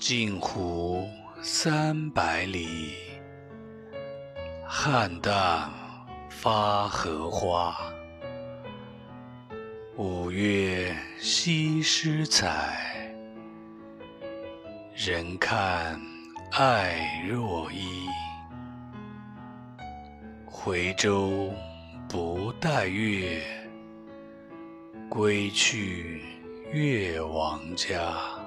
镜湖三百里，菡萏发荷花。五月西施采，人看爱若衣。回舟不待月，归去越王家。